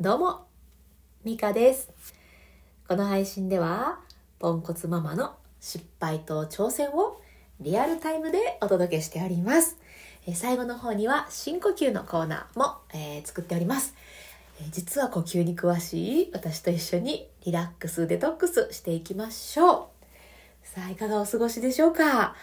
どうも、ミカです。この配信では、ポンコツママの失敗と挑戦をリアルタイムでお届けしております。え最後の方には深呼吸のコーナーも、えー作っております。え実は呼吸に詳しい私と一緒にリラックスデトックスしていきましょう。さあ、いかがお過ごしでしょうか、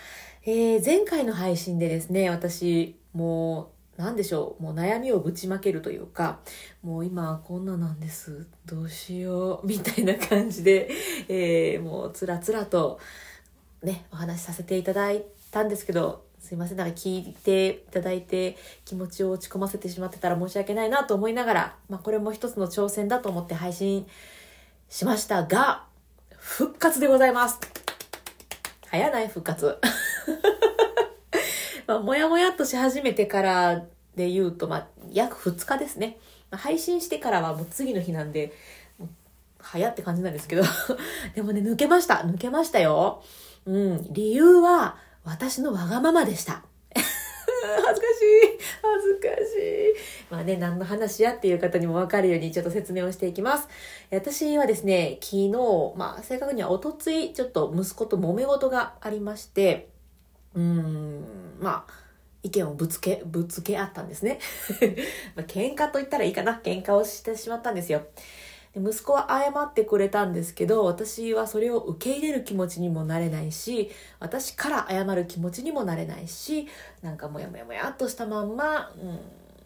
えー前回の配信でですね、私、もう、なんでしょう、もう悩みをぶちまけるというか、もう今こんななんです、どうしよう、みたいな感じで、えーもうつらつらと、ね、お話しさせていただいたんですけど、すいません、なんか聞いていただいて気持ちを落ち込ませてしまってたら申し訳ないなと思いながら、まあこれも一つの挑戦だと思って配信しましたが、復活でございます。早ない復活。まあ、もやもやっとし始めてからで言うと、まあ、約2日ですね。まあ配信してからはもう次の日なんで、早って感じなんですけど。でもね、抜けました。抜けましたよ。うん。理由は、私のわがままでした。恥ずかしい。恥ずかしい。まあね、何の話やっていう方にもわかるようにちょっと説明をしていきます。私はですね、昨日、まあ正確にはおとつい、ちょっと息子と揉め事がありまして、うーん、まあ、意見をぶつけ、ぶつけ合ったんですね。まあ、喧嘩と言ったらいいかな。喧嘩をしてしまったんですよ。で息子は謝ってくれたんですけど、私はそれを受け入れる気持ちにもなれないし、私から謝る気持ちにもなれないし、なんかもやもやもやっとしたまんま、うん、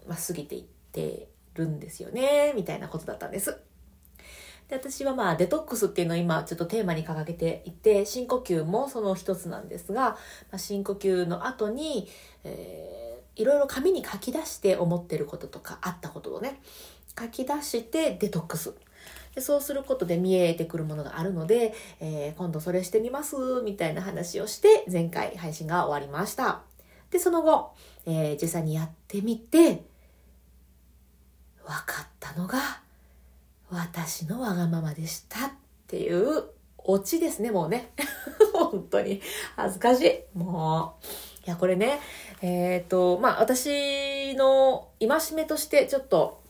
まあ、過ぎていってるんですよね、みたいなことだったんです。で私はまあデトックスっていうのを今ちょっとテーマに掲げていて深呼吸もその一つなんですが、まあ、深呼吸の後に、えーいろいろ紙に書き出して思ってることとかあったことをね書き出してデトックス。でそうすることで見えてくるものがあるので、えー今度それしてみますみたいな話をして前回配信が終わりました。でその後、えー実際にやってみて分かったのが私のわがままでしたっていうオチですね、もうね。本当に恥ずかしい。もう。いや、これね、えっ、と、まあ、私の戒めとしてちょっと、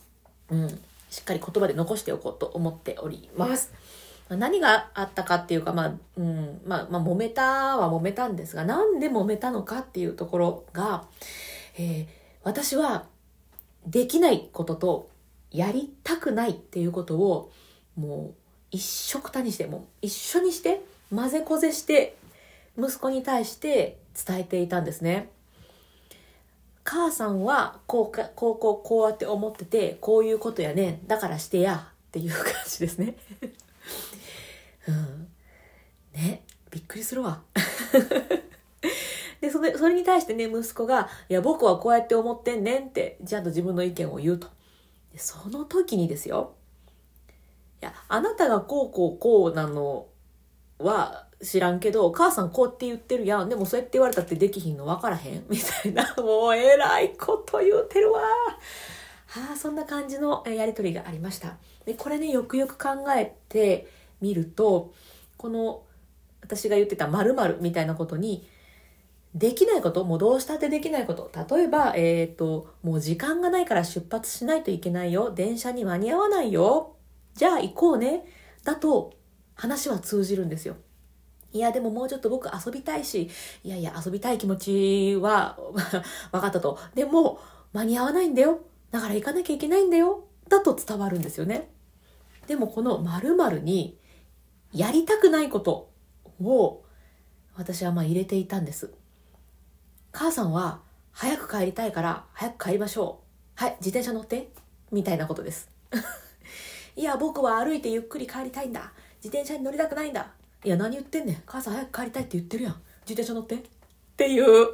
うん、しっかり言葉で残しておこうと思っております。まあ何があったかっていうか、まあ、うん、まあ、まあ、揉めたは揉めたんですが、なんで揉めたのかっていうところが、えー私はできないこととやりたくないっていうことをもう一緒くたにしてもう一緒にして混ぜこぜして息子に対して伝えていたんですね。母さんはこうかこうこうこうやって思っててこういうことやねんだからしてやっていう感じですね。うん。ねびっくりするわ。でそれそれに対してね息子が「いや僕はこうやって思ってんねん」ってちゃんと自分の意見を言うと。でその時にですよ。いやあなたがこうこうこうなのは知らんけど母さんこうって言ってるやん。でもそうやって言われたってできひんの分からへん。みたいな。もうえらいこと言うてるわ。はあそんな感じのやり取りがありました。でこれねよくよく考えてみるとこの私が言ってた〇〇みたいなことにできないこと、もうどうしたってできないこと。例えば、えっ、と、もう時間がないから出発しないといけないよ。電車に間に合わないよ。じゃあ行こうね。だと、話は通じるんですよ。いや、でももうちょっと僕遊びたいし、いやいや、遊びたい気持ちは 分かったと。でも、間に合わないんだよ。だから行かなきゃいけないんだよ。だと伝わるんですよね。でもこの〇〇に、やりたくないことを、私はまあ入れていたんです。母さんは早く帰りたいから早く帰りましょう。はい、自転車乗って。みたいなことです。いや、僕は歩いてゆっくり帰りたいんだ。自転車に乗りたくないんだ。いや、何言ってんねん。母さん早く帰りたいって言ってるやん。自転車乗って。っていう、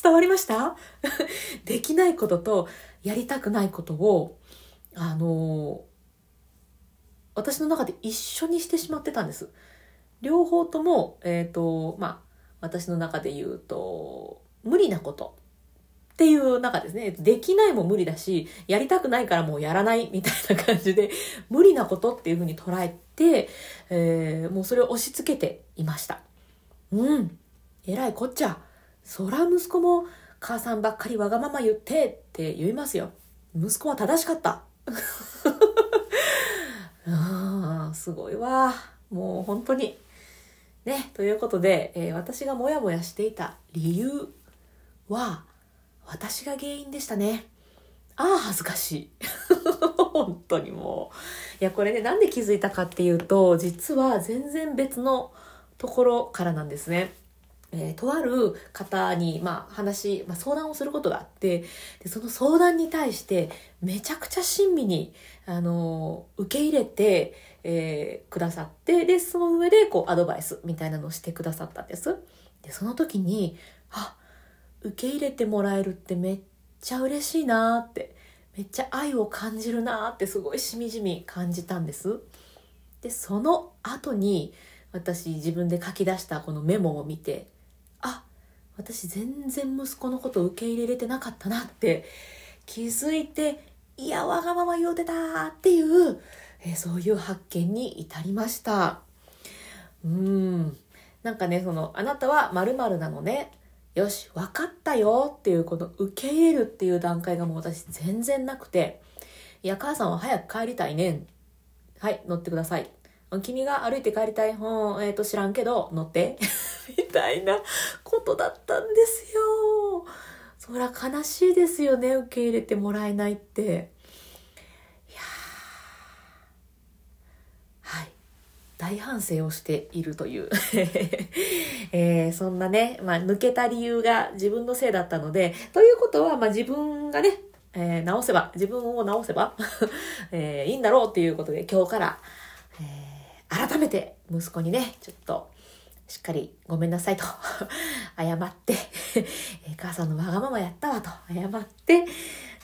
伝わりました？できないこととやりたくないことを、あの私の中で一緒にしてしまってたんです。両方とも、えっ、と、まあ、私の中で言うと、無理なことっていう中ですね。できないも無理だし、やりたくないからもうやらないみたいな感じで、無理なことっていうふうに捉えて、えーもうそれを押し付けていました。うん。えらいこっちゃ。そら息子も母さんばっかりわがまま言ってって言いますよ。息子は正しかった。あすごいわ。もう本当に。ね、ということで、えー、私がモヤモヤしていた理由は、私が原因でしたね。ああ、恥ずかしい。本当にもう。いや、これね、なんで気づいたかっていうと、実は全然別のところからなんですね。えー、とある方に、まあ、話、まあ、相談をすることがあってでその相談に対してめちゃくちゃ親身に、あのー、受け入れて、えー、くださってでその上でこうアドバイスみたいなのをしてくださったんですでその時にあ受け入れてもらえるってめっちゃ嬉しいなってめっちゃ愛を感じるなってすごいしみじみ感じたんです。でその後に私自分で書き出したこのメモを見てあ私全然息子のこと受け入れれてなかったなって気づいていやわがまま言うてたっていう、え、そういう発見に至りました。うん。なんかねそのあなたはまるなのね。よし分かったよっていうこの受け入れるっていう段階がもう私全然なくていや母さんは早く帰りたいねんはい乗ってください君が歩いて帰りたい本、えっ、ー、と、知らんけど、乗って。みたいなことだったんですよ。そりゃ悲しいですよね、受け入れてもらえないって。いやはい。大反省をしているという。えー、そんなね、まあ、抜けた理由が自分のせいだったので、ということは、まあ、自分がね、えー、直せば、自分を直せば、えー、いいんだろうっていうことで、今日から、えー改めて息子にね、ちょっと、しっかりごめんなさいと 謝って母さんのわがままやったわと謝って、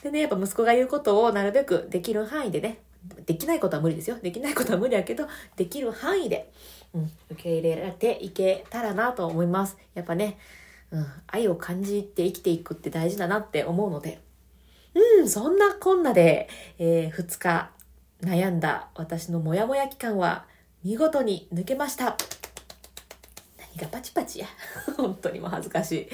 でね、やっぱ息子が言うことをなるべくできる範囲でね、できないことは無理ですよ。できないことは無理やけど、できる範囲で、うん、受け入れられていけたらなと思います。やっぱね、うん、愛を感じて生きていくって大事だなって思うので、うん、そんなこんなで、えー、2日悩んだ私のモヤモヤ期間は、見事に抜けました。何がパチパチや。本当にも恥ずかしい。い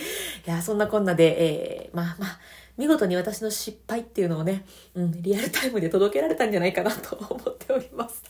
や、そんなこんなで、えー、まあまあ、見事に私の失敗っていうのをね、うん、リアルタイムで届けられたんじゃないかなと思っております。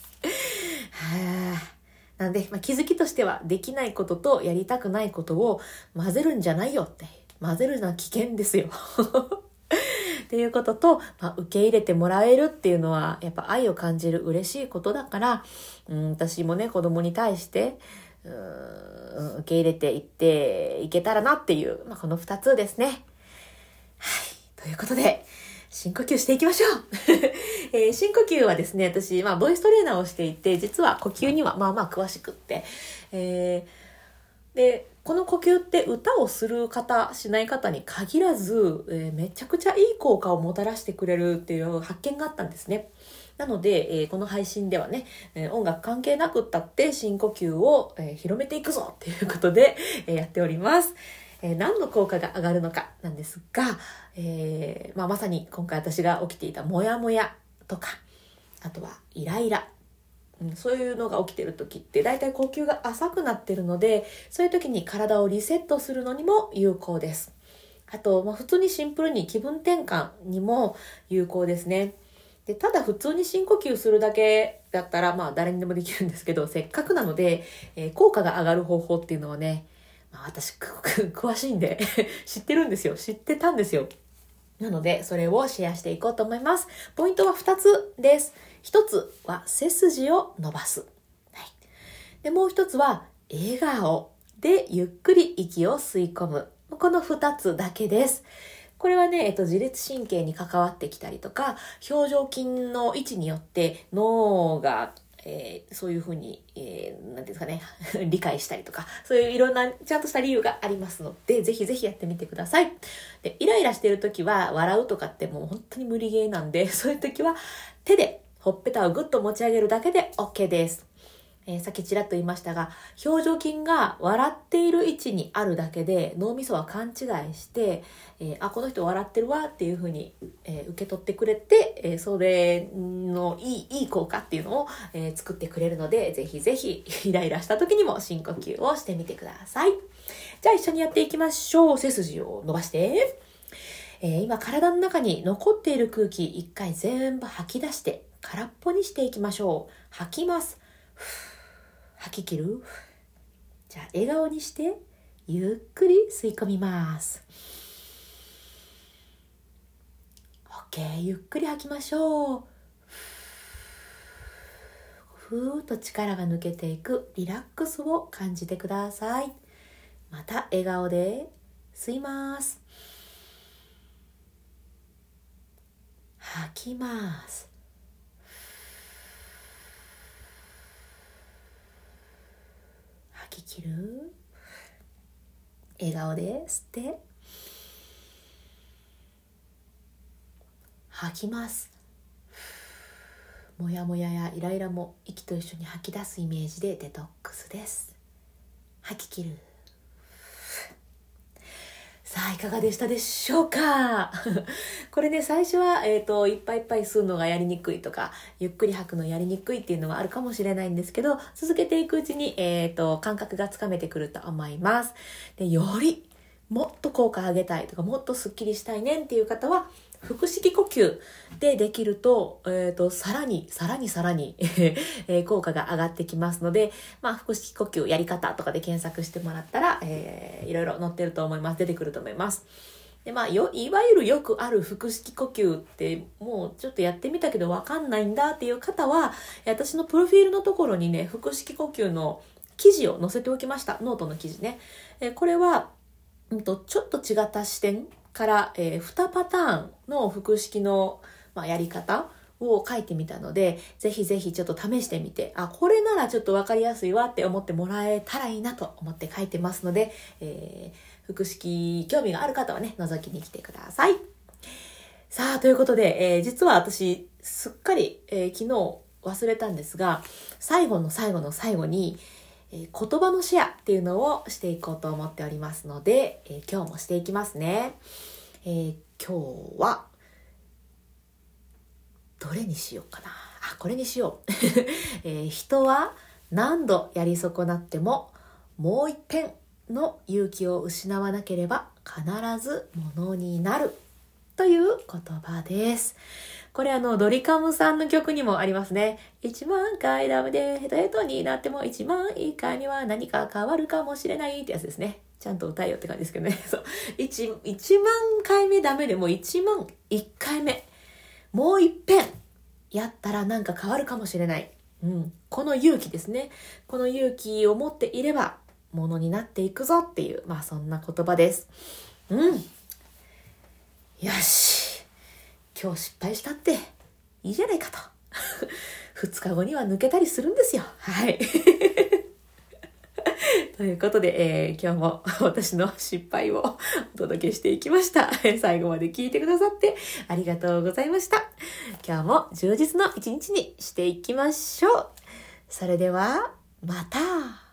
はあ。なんで、まあ、気づきとしては、できないこととやりたくないことを混ぜるんじゃないよって。混ぜるのは危険ですよ。っていうことと、まあ、受け入れてもらえるっていうのは、やっぱ愛を感じる嬉しいことだから、うん、私もね、子供に対して、うん受け入れていっていけたらなっていう、まあ、この二つですね。ということで、深呼吸していきましょう、えー、深呼吸はですね、私、まあ、ボイストレーナーをしていて、実は呼吸にはまあまあ詳しくって、えー、で、この呼吸って歌をする方、しない方に限らず、えー、めちゃくちゃいい効果をもたらしてくれるっていう発見があったんですね。なので、えー、この配信ではね、えー、音楽関係なくったって深呼吸を、えー、広めていくぞっていうことで、えやっております。え何の効果が上がるのかなんですが、えーまあ、まさに今回私が起きていたモヤモヤとか、あとはイライラうん、そういうのが起きてる時って大体呼吸が浅くなってるのでそういう時に体をリセットするのにも有効です。あと、まあ、普通にシンプルに気分転換にも有効ですね。でただ普通に深呼吸するだけだったらまあ誰にでもできるんですけどせっかくなので、えー、効果が上がる方法っていうのはね、まあ、私詳しいんで 知ってるんですよ知ってたんですよなのでそれをシェアしていこうと思いますポイントは2つです一つは背筋を伸ばす。はい。で、もう一つは笑顔でゆっくり息を吸い込む。この二つだけです。これはね、えっと、自律神経に関わってきたりとか、表情筋の位置によって脳が、えー、そういうふうに、えー、なんていうんですかね、理解したりとか、そういういろんなちゃんとした理由がありますので、ぜひぜひやってみてください。で、イライラしてるときは、笑うとかってもう本当に無理ゲーなんで、そういうときは手でほっぺたをぐっと持ち上げるだけで OK です。えー、さっきちらっと言いましたが、表情筋が笑っている位置にあるだけで脳みそは勘違いして、えー、あ、この人笑ってるわっていうふうに、えー、受け取ってくれて、えそれのいい、いい効果っていうのを、え作ってくれるので、ぜひぜひイライラした時にも深呼吸をしてみてください。じゃあ一緒にやっていきましょう。背筋を伸ばして。え今体の中に残っている空気一回全部吐き出して空っぽにしていきましょう。吐きます。吐き切る？じゃあ笑顔にしてゆっくり吸い込みます。OK ゆっくり吐きましょう。ふーっと力が抜けていくリラックスを感じてください。また笑顔で吸います。吐きます吐き切る？笑顔で吸って。吐きます。もやもややイライラも息と一緒に吐き出すイメージでデトックスです。吐き切る。さあいかがでしたでしょうか？これね最初は、えーと、いっぱいいっぱい吸うのがやりにくいとかゆっくり吐くのやりにくいっていうのはあるかもしれないんですけど続けていくうちに、えーと、感覚がつかめてくると思います。でよりもっと効果上げたいとかもっとスッキリしたいねんっていう方は腹式呼吸でできると、えっ、ー、と、さらに、さらにさらに え、効果が上がってきますので、まあ、腹式呼吸やり方とかで検索してもらったら、えー、いろいろ載ってると思います。出てくると思います。で、まあ、よ、いわゆるよくある腹式呼吸って、もうちょっとやってみたけどわかんないんだっていう方は、私のプロフィールのところにね、腹式呼吸の記事を載せておきました。ノートの記事ね。えこれは、うんと、ちょっと違った視点から、えー、2パターンの複式の、まあ、やり方を書いてみたので、ぜひぜひちょっと試してみて、あ、これならちょっとわかりやすいわって思ってもらえたらいいなと思って書いてますので、えー、複式興味がある方はね、覗きに来てください。さあ、ということで、えー、実は私、すっかり、えー、昨日忘れたんですが、最後の最後の最後に、え、言葉のシェアっていうのをしていこうと思っておりますので、えー、今日もしていきますね。えー、今日は、どれにしようかな。あ、これにしよう。え人は何度やり損なっても、もう一遍の勇気を失わなければ必ずものになるという言葉です。これあの、ドリカムさんの曲にもありますね。1万回ダメでヘトヘトになっても1万1回には何か変わるかもしれないってやつですね。ちゃんと歌えよって感じですけどね。そう。1、1万回目ダメでも1万1回目。もう一遍やったらなんか変わるかもしれない。うん。この勇気ですね。この勇気を持っていれば、ものになっていくぞっていう、まあそんな言葉です。うん。よし。今日失敗したっていいじゃないかと。2日後には抜けたりするんですよ。はい。ということで、えー、今日も 私の失敗をお届けしていきました。最後まで聞いてくださってありがとうございました。今日も充実の一日にしていきましょう。それでは、また。